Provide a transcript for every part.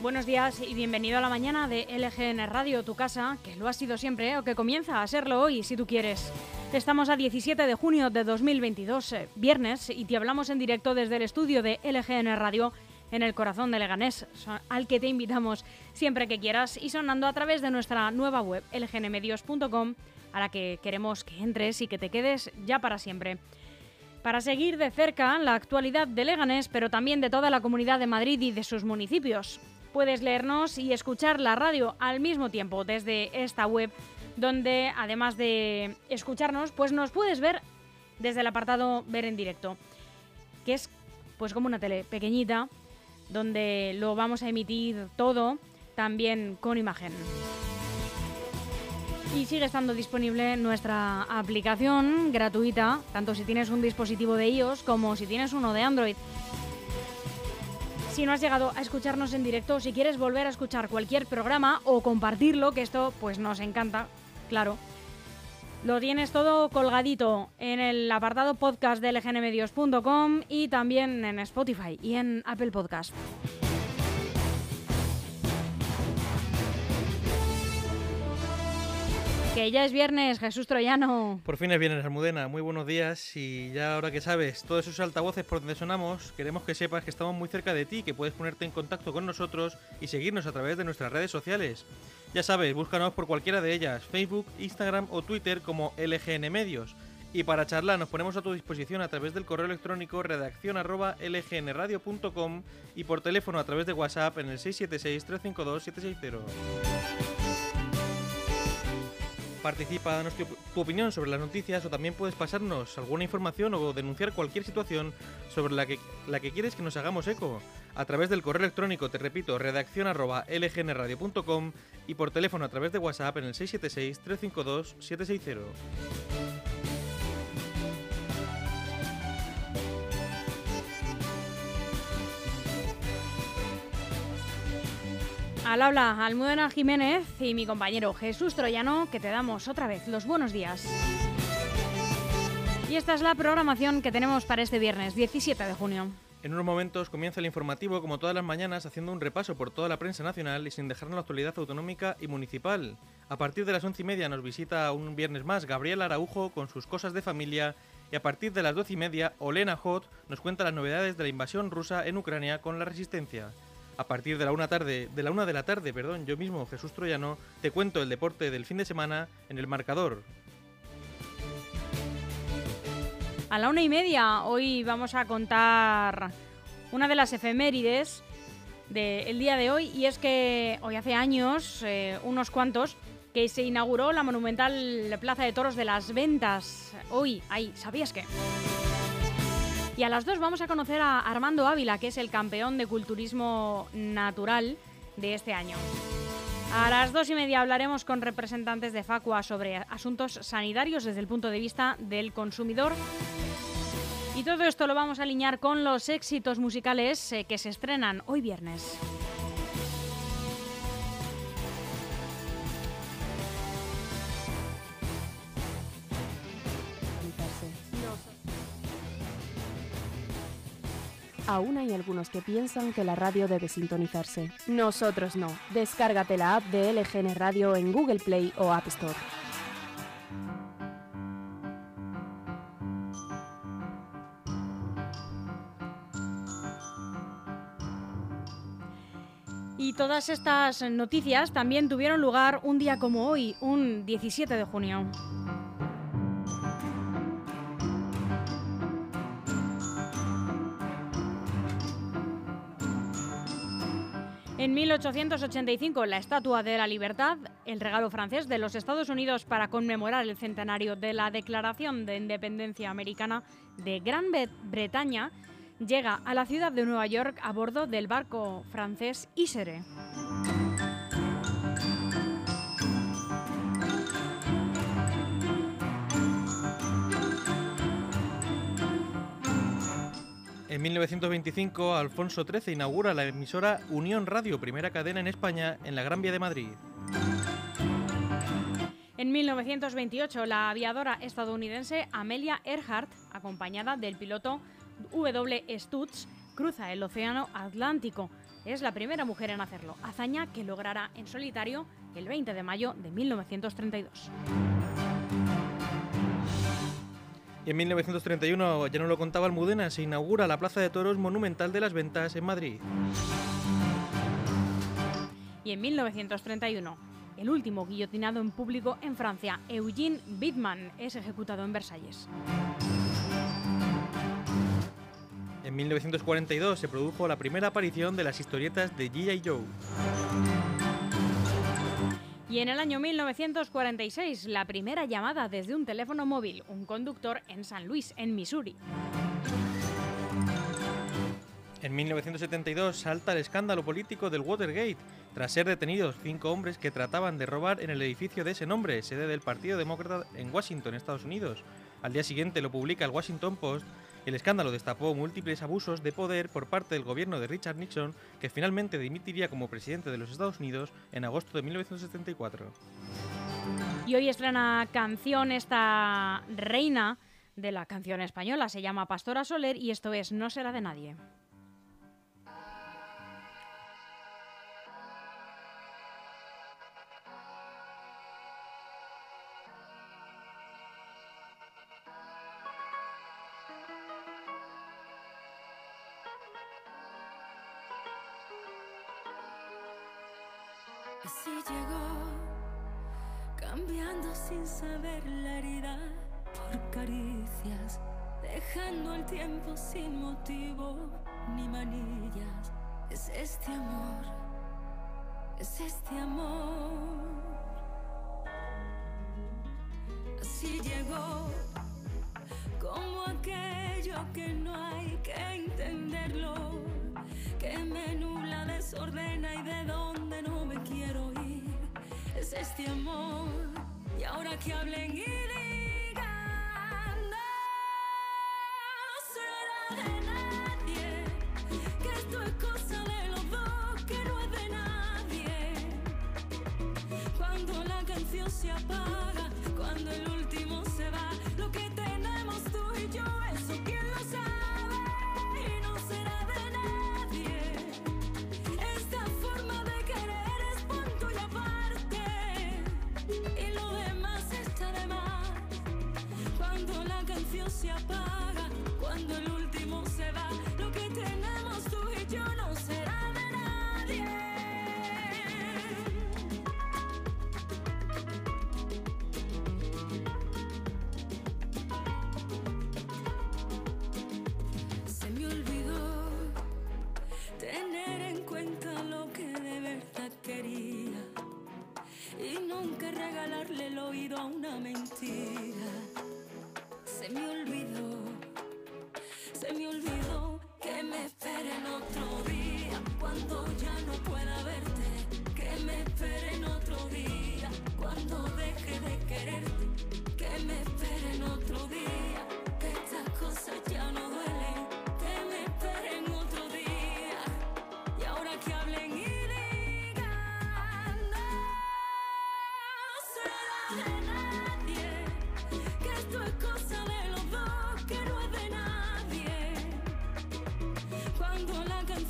Buenos días y bienvenido a la mañana de LGN Radio, tu casa, que lo ha sido siempre ¿eh? o que comienza a serlo hoy, si tú quieres. Estamos a 17 de junio de 2022, eh, viernes, y te hablamos en directo desde el estudio de LGN Radio en el corazón de Leganés, al que te invitamos siempre que quieras y sonando a través de nuestra nueva web lgnmedios.com, a la que queremos que entres y que te quedes ya para siempre. Para seguir de cerca la actualidad de Leganés, pero también de toda la comunidad de Madrid y de sus municipios. Puedes leernos y escuchar la radio al mismo tiempo desde esta web, donde además de escucharnos, pues nos puedes ver desde el apartado ver en directo, que es pues como una tele pequeñita, donde lo vamos a emitir todo también con imagen. Y sigue estando disponible nuestra aplicación gratuita, tanto si tienes un dispositivo de iOS como si tienes uno de Android. Si no has llegado a escucharnos en directo o si quieres volver a escuchar cualquier programa o compartirlo, que esto pues nos encanta, claro. Lo tienes todo colgadito en el apartado podcast de lgnmedios.com y también en Spotify y en Apple Podcast. Que ya es viernes, Jesús Troyano. Por fin es viernes, Almudena. Muy buenos días. Y ya ahora que sabes todos esos altavoces por donde sonamos, queremos que sepas que estamos muy cerca de ti, que puedes ponerte en contacto con nosotros y seguirnos a través de nuestras redes sociales. Ya sabes, búscanos por cualquiera de ellas, Facebook, Instagram o Twitter como LGN Medios. Y para charlar nos ponemos a tu disposición a través del correo electrónico redacción arroba lgnradio.com y por teléfono a través de WhatsApp en el 676-352-760. Participa, danos tu, tu opinión sobre las noticias o también puedes pasarnos alguna información o denunciar cualquier situación sobre la que, la que quieres que nos hagamos eco. A través del correo electrónico, te repito, redacción arroba lgnradio.com y por teléfono a través de WhatsApp en el 676-352-760. Al habla Almudena Jiménez y mi compañero Jesús Troyano, que te damos otra vez los buenos días. Y esta es la programación que tenemos para este viernes 17 de junio. En unos momentos comienza el informativo, como todas las mañanas, haciendo un repaso por toda la prensa nacional y sin dejarnos la actualidad autonómica y municipal. A partir de las once y media nos visita un viernes más Gabriel Araujo con sus cosas de familia y a partir de las doce y media Olena Hot nos cuenta las novedades de la invasión rusa en Ucrania con la resistencia. A partir de la una tarde, de la una de la tarde, perdón, yo mismo, Jesús Troyano, te cuento el deporte del fin de semana en el marcador. A la una y media hoy vamos a contar una de las efemérides del día de hoy y es que hoy hace años, eh, unos cuantos, que se inauguró la monumental Plaza de Toros de las Ventas. Hoy, ahí, ¿sabías qué? Y a las dos vamos a conocer a Armando Ávila, que es el campeón de culturismo natural de este año. A las dos y media hablaremos con representantes de Facua sobre asuntos sanitarios desde el punto de vista del consumidor. Y todo esto lo vamos a alinear con los éxitos musicales eh, que se estrenan hoy viernes. Aún hay algunos que piensan que la radio debe sintonizarse. Nosotros no. Descárgate la app de LGN Radio en Google Play o App Store. Y todas estas noticias también tuvieron lugar un día como hoy, un 17 de junio. En 1885, la Estatua de la Libertad, el regalo francés de los Estados Unidos para conmemorar el centenario de la Declaración de Independencia Americana de Gran Bretaña, llega a la ciudad de Nueva York a bordo del barco francés Isere. En 1925, Alfonso XIII inaugura la emisora Unión Radio, primera cadena en España, en la Gran Vía de Madrid. En 1928, la aviadora estadounidense Amelia Earhart, acompañada del piloto W. Stutz, cruza el Océano Atlántico. es la primera mujer en hacerlo, hazaña que logrará en solitario el 20 de mayo de 1932. Y en 1931, ya no lo contaba Almudena, se inaugura la Plaza de Toros Monumental de las Ventas en Madrid. Y en 1931, el último guillotinado en público en Francia, Eugene Bittman, es ejecutado en Versalles. En 1942 se produjo la primera aparición de las historietas de G.I. Joe. Y en el año 1946, la primera llamada desde un teléfono móvil, un conductor en San Luis, en Missouri. En 1972 salta el escándalo político del Watergate, tras ser detenidos cinco hombres que trataban de robar en el edificio de ese nombre, sede del Partido Demócrata en Washington, Estados Unidos. Al día siguiente lo publica el Washington Post el escándalo destapó múltiples abusos de poder por parte del gobierno de Richard Nixon, que finalmente dimitiría como presidente de los Estados Unidos en agosto de 1974. Y hoy estrena canción esta reina de la canción española, se llama Pastora Soler y esto es No será de nadie. Saber la herida por caricias, dejando el tiempo sin motivo ni manillas. Es este amor, es este amor. Así llegó, como aquello que no hay que entenderlo, que me nubla, desordena y de dónde no me quiero ir. Es este amor, y ahora que hablen y digan, no será de nadie, que esto es cosa de los dos, que no es de nadie. Cuando la canción se apaga, cuando el último se va, lo que tenemos tú y yo, eso quién Canción se apaga, cuando el último se va, lo que tenemos tú y yo no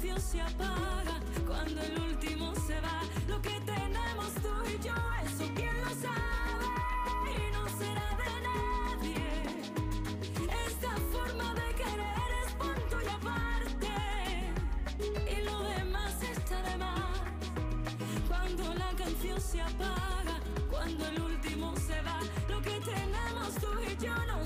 Canción se apaga, cuando el último se va, lo que tenemos tú y yo, eso quién lo sabe y no será de nadie. Esta forma de querer es punto y aparte, y lo demás está de más. Cuando la canción se apaga, cuando el último se va, lo que tenemos tú y yo no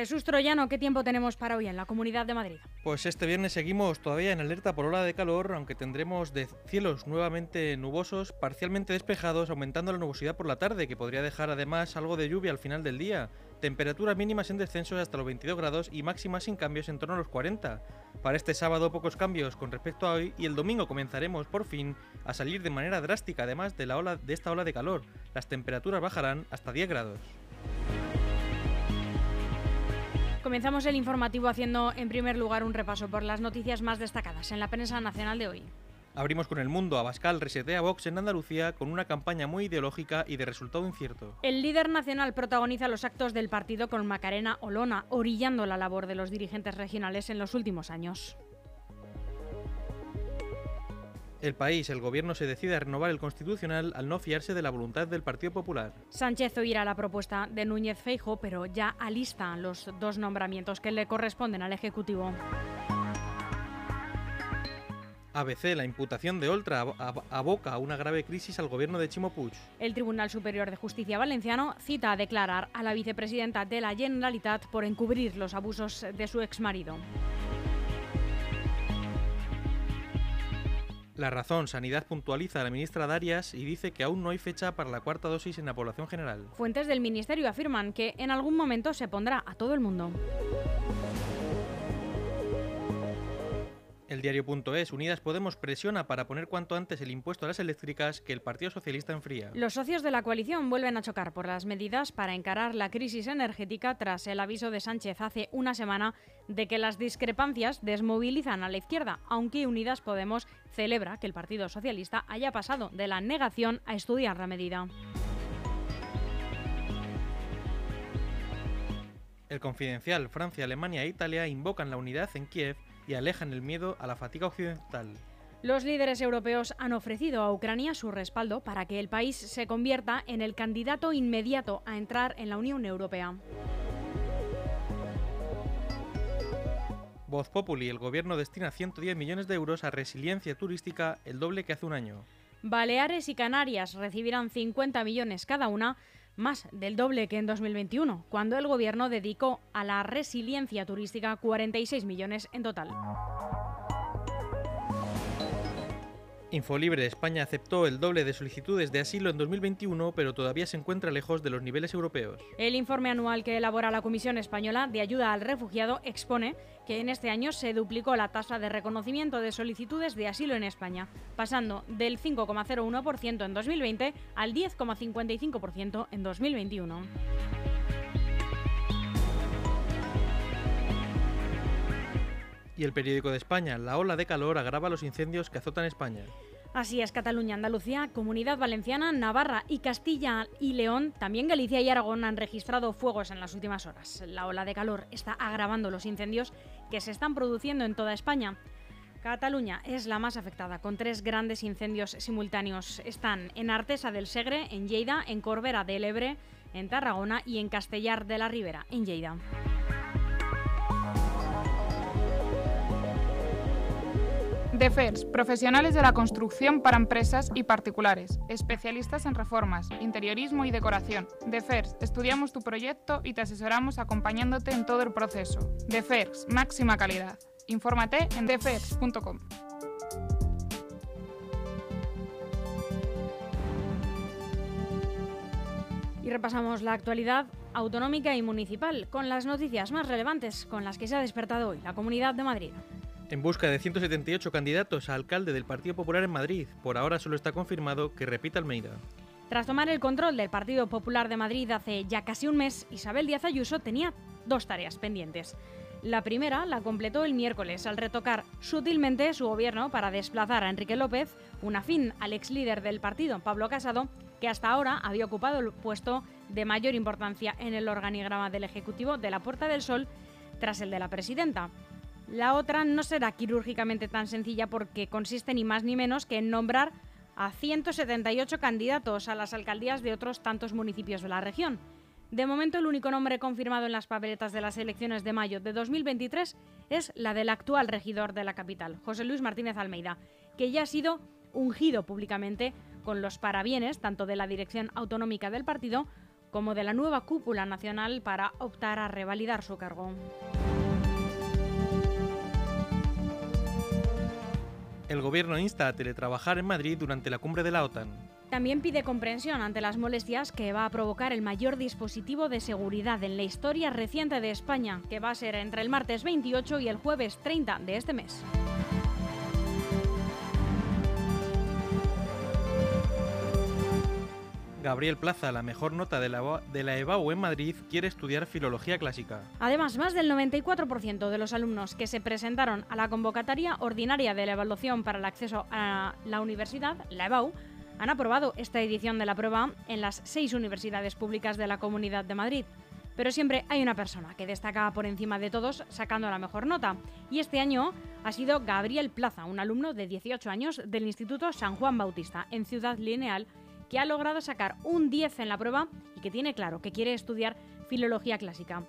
Jesús Troyano, ¿qué tiempo tenemos para hoy en la Comunidad de Madrid? Pues este viernes seguimos todavía en alerta por ola de calor, aunque tendremos de cielos nuevamente nubosos, parcialmente despejados, aumentando la nubosidad por la tarde, que podría dejar además algo de lluvia al final del día. Temperaturas mínimas en descenso hasta los 22 grados y máximas sin cambios en torno a los 40. Para este sábado pocos cambios con respecto a hoy y el domingo comenzaremos por fin a salir de manera drástica además de, la ola, de esta ola de calor. Las temperaturas bajarán hasta 10 grados. Comenzamos el informativo haciendo en primer lugar un repaso por las noticias más destacadas en la prensa nacional de hoy. Abrimos con el mundo. Abascal resetea Vox en Andalucía con una campaña muy ideológica y de resultado incierto. El líder nacional protagoniza los actos del partido con Macarena Olona, orillando la labor de los dirigentes regionales en los últimos años. El país, el gobierno se decide a renovar el constitucional al no fiarse de la voluntad del Partido Popular. Sánchez oirá la propuesta de Núñez Feijo, pero ya alista los dos nombramientos que le corresponden al Ejecutivo. ABC, la imputación de Oltra aboca a una grave crisis al gobierno de Chimo Puig. El Tribunal Superior de Justicia Valenciano cita a declarar a la vicepresidenta de la Generalitat por encubrir los abusos de su exmarido. La razón, Sanidad puntualiza a la ministra Darias y dice que aún no hay fecha para la cuarta dosis en la población general. Fuentes del Ministerio afirman que en algún momento se pondrá a todo el mundo. El diario.es, Unidas Podemos presiona para poner cuanto antes el impuesto a las eléctricas que el Partido Socialista enfría. Los socios de la coalición vuelven a chocar por las medidas para encarar la crisis energética tras el aviso de Sánchez hace una semana de que las discrepancias desmovilizan a la izquierda, aunque Unidas Podemos celebra que el Partido Socialista haya pasado de la negación a estudiar la medida. El confidencial Francia, Alemania e Italia invocan la unidad en Kiev y alejan el miedo a la fatiga occidental. Los líderes europeos han ofrecido a Ucrania su respaldo para que el país se convierta en el candidato inmediato a entrar en la Unión Europea. Voz Populi, el gobierno destina 110 millones de euros a resiliencia turística, el doble que hace un año. Baleares y Canarias recibirán 50 millones cada una, más del doble que en 2021, cuando el gobierno dedicó a la resiliencia turística 46 millones en total. Infolibre España aceptó el doble de solicitudes de asilo en 2021, pero todavía se encuentra lejos de los niveles europeos. El informe anual que elabora la Comisión Española de Ayuda al Refugiado expone que en este año se duplicó la tasa de reconocimiento de solicitudes de asilo en España, pasando del 5,01% en 2020 al 10,55% en 2021. Y el periódico de España, la ola de calor agrava los incendios que azotan España. Así es, Cataluña, Andalucía, Comunidad Valenciana, Navarra y Castilla y León, también Galicia y Aragón han registrado fuegos en las últimas horas. La ola de calor está agravando los incendios que se están produciendo en toda España. Cataluña es la más afectada, con tres grandes incendios simultáneos. Están en Artesa del Segre, en Lleida, en Corbera del Ebre, en Tarragona y en Castellar de la Ribera, en Lleida. DEFERS, profesionales de la construcción para empresas y particulares, especialistas en reformas, interiorismo y decoración. DEFERS, estudiamos tu proyecto y te asesoramos acompañándote en todo el proceso. DEFERS, máxima calidad. Infórmate en defers.com. Y repasamos la actualidad autonómica y municipal con las noticias más relevantes con las que se ha despertado hoy la Comunidad de Madrid. En busca de 178 candidatos a alcalde del Partido Popular en Madrid, por ahora solo está confirmado que repita Almeida. Tras tomar el control del Partido Popular de Madrid hace ya casi un mes, Isabel Díaz Ayuso tenía dos tareas pendientes. La primera la completó el miércoles al retocar sutilmente su gobierno para desplazar a Enrique López, un afín al ex líder del partido, Pablo Casado, que hasta ahora había ocupado el puesto de mayor importancia en el organigrama del Ejecutivo de la Puerta del Sol tras el de la presidenta. La otra no será quirúrgicamente tan sencilla porque consiste ni más ni menos que en nombrar a 178 candidatos a las alcaldías de otros tantos municipios de la región. De momento, el único nombre confirmado en las papeletas de las elecciones de mayo de 2023 es la del actual regidor de la capital, José Luis Martínez Almeida, que ya ha sido ungido públicamente con los parabienes tanto de la dirección autonómica del partido como de la nueva cúpula nacional para optar a revalidar su cargo. El gobierno insta a teletrabajar en Madrid durante la cumbre de la OTAN. También pide comprensión ante las molestias que va a provocar el mayor dispositivo de seguridad en la historia reciente de España, que va a ser entre el martes 28 y el jueves 30 de este mes. Gabriel Plaza, la mejor nota de la, de EBAU en Madrid, quiere estudiar filología clásica. Además, más del 94% de los alumnos que se presentaron a la convocatoria ordinaria de la evaluación para el acceso a la universidad, la EBAU, han aprobado esta edición de la prueba en las seis universidades públicas de la Comunidad de Madrid. Pero siempre hay una persona que destaca por encima de todos sacando la mejor nota. Y este año ha sido Gabriel Plaza, un alumno de 18 años del Instituto San Juan Bautista, en Ciudad Lineal, que ha logrado sacar un 10 en la prueba y que tiene claro que quiere estudiar filología clásica.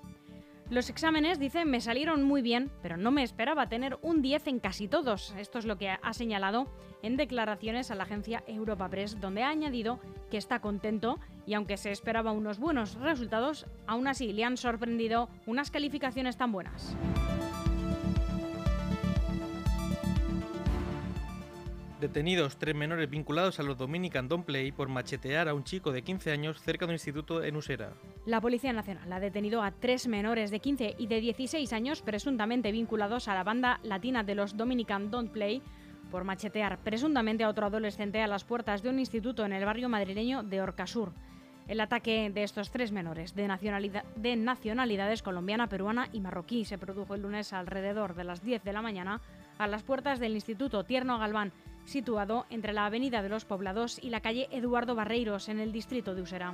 Los exámenes, dice, me salieron muy bien, pero no me esperaba tener un 10 en casi todos. Esto es lo que ha señalado en declaraciones a la agencia Europa Press, donde ha añadido que está contento y aunque se esperaba unos buenos resultados, aún así le han sorprendido unas calificaciones tan buenas. Detenidos tres menores vinculados a los Dominican Don't Play por machetear a un chico de 15 años cerca de un instituto en Usera. La Policía Nacional ha detenido a tres menores de 15 y de 16 años presuntamente vinculados a la banda latina de los Dominican Don't Play por machetear presuntamente a otro adolescente a las puertas de un instituto en el barrio madrileño de Orcasur. El ataque de estos tres menores de, de nacionalidades colombiana, peruana y marroquí se produjo el lunes alrededor de las 10 de la mañana a las puertas del Instituto Tierno Galván situado entre la Avenida de los Poblados y la calle Eduardo Barreiros, en el distrito de Usera.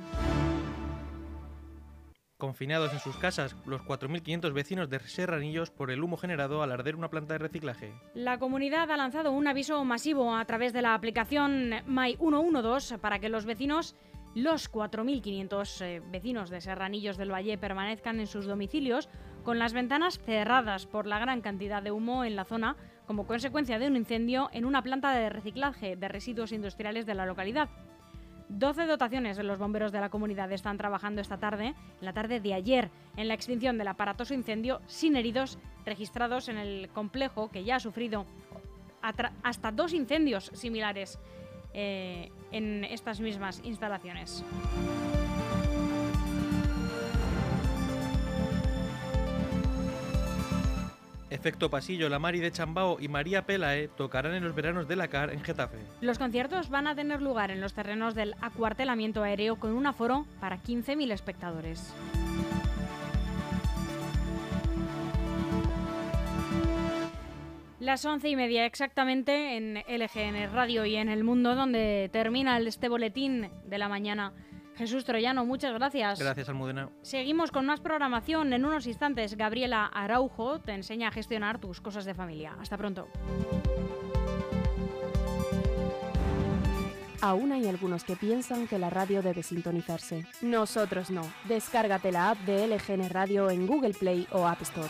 Confinados en sus casas, los 4.500 vecinos de Serranillos por el humo generado al arder una planta de reciclaje. La comunidad ha lanzado un aviso masivo a través de la aplicación My 112 para que los vecinos, los 4.500 eh, vecinos de Serranillos del Valle, permanezcan en sus domicilios con las ventanas cerradas por la gran cantidad de humo en la zona como consecuencia de un incendio en una planta de reciclaje de residuos industriales de la localidad. 12 dotaciones de los bomberos de la comunidad están trabajando esta tarde, en la tarde de ayer, en la extinción del aparatoso incendio sin heridos registrados en el complejo que ya ha sufrido hasta dos incendios similares eh, en estas mismas instalaciones. Efecto Pasillo, La Mari de Chambao y María Pelae tocarán en los veranos de la CAR en Getafe. Los conciertos van a tener lugar en los terrenos del acuartelamiento aéreo con un aforo para 15.000 espectadores. Las once y media exactamente en LGN Radio y en el mundo donde termina este boletín de la mañana. Jesús Troyano, muchas gracias. Gracias, Almudena. Seguimos con más programación. En unos instantes, Gabriela Araujo te enseña a gestionar tus cosas de familia. Hasta pronto. Aún hay algunos que piensan que la radio debe sintonizarse. Nosotros no. Descárgate la app de LGN Radio en Google Play o App Store.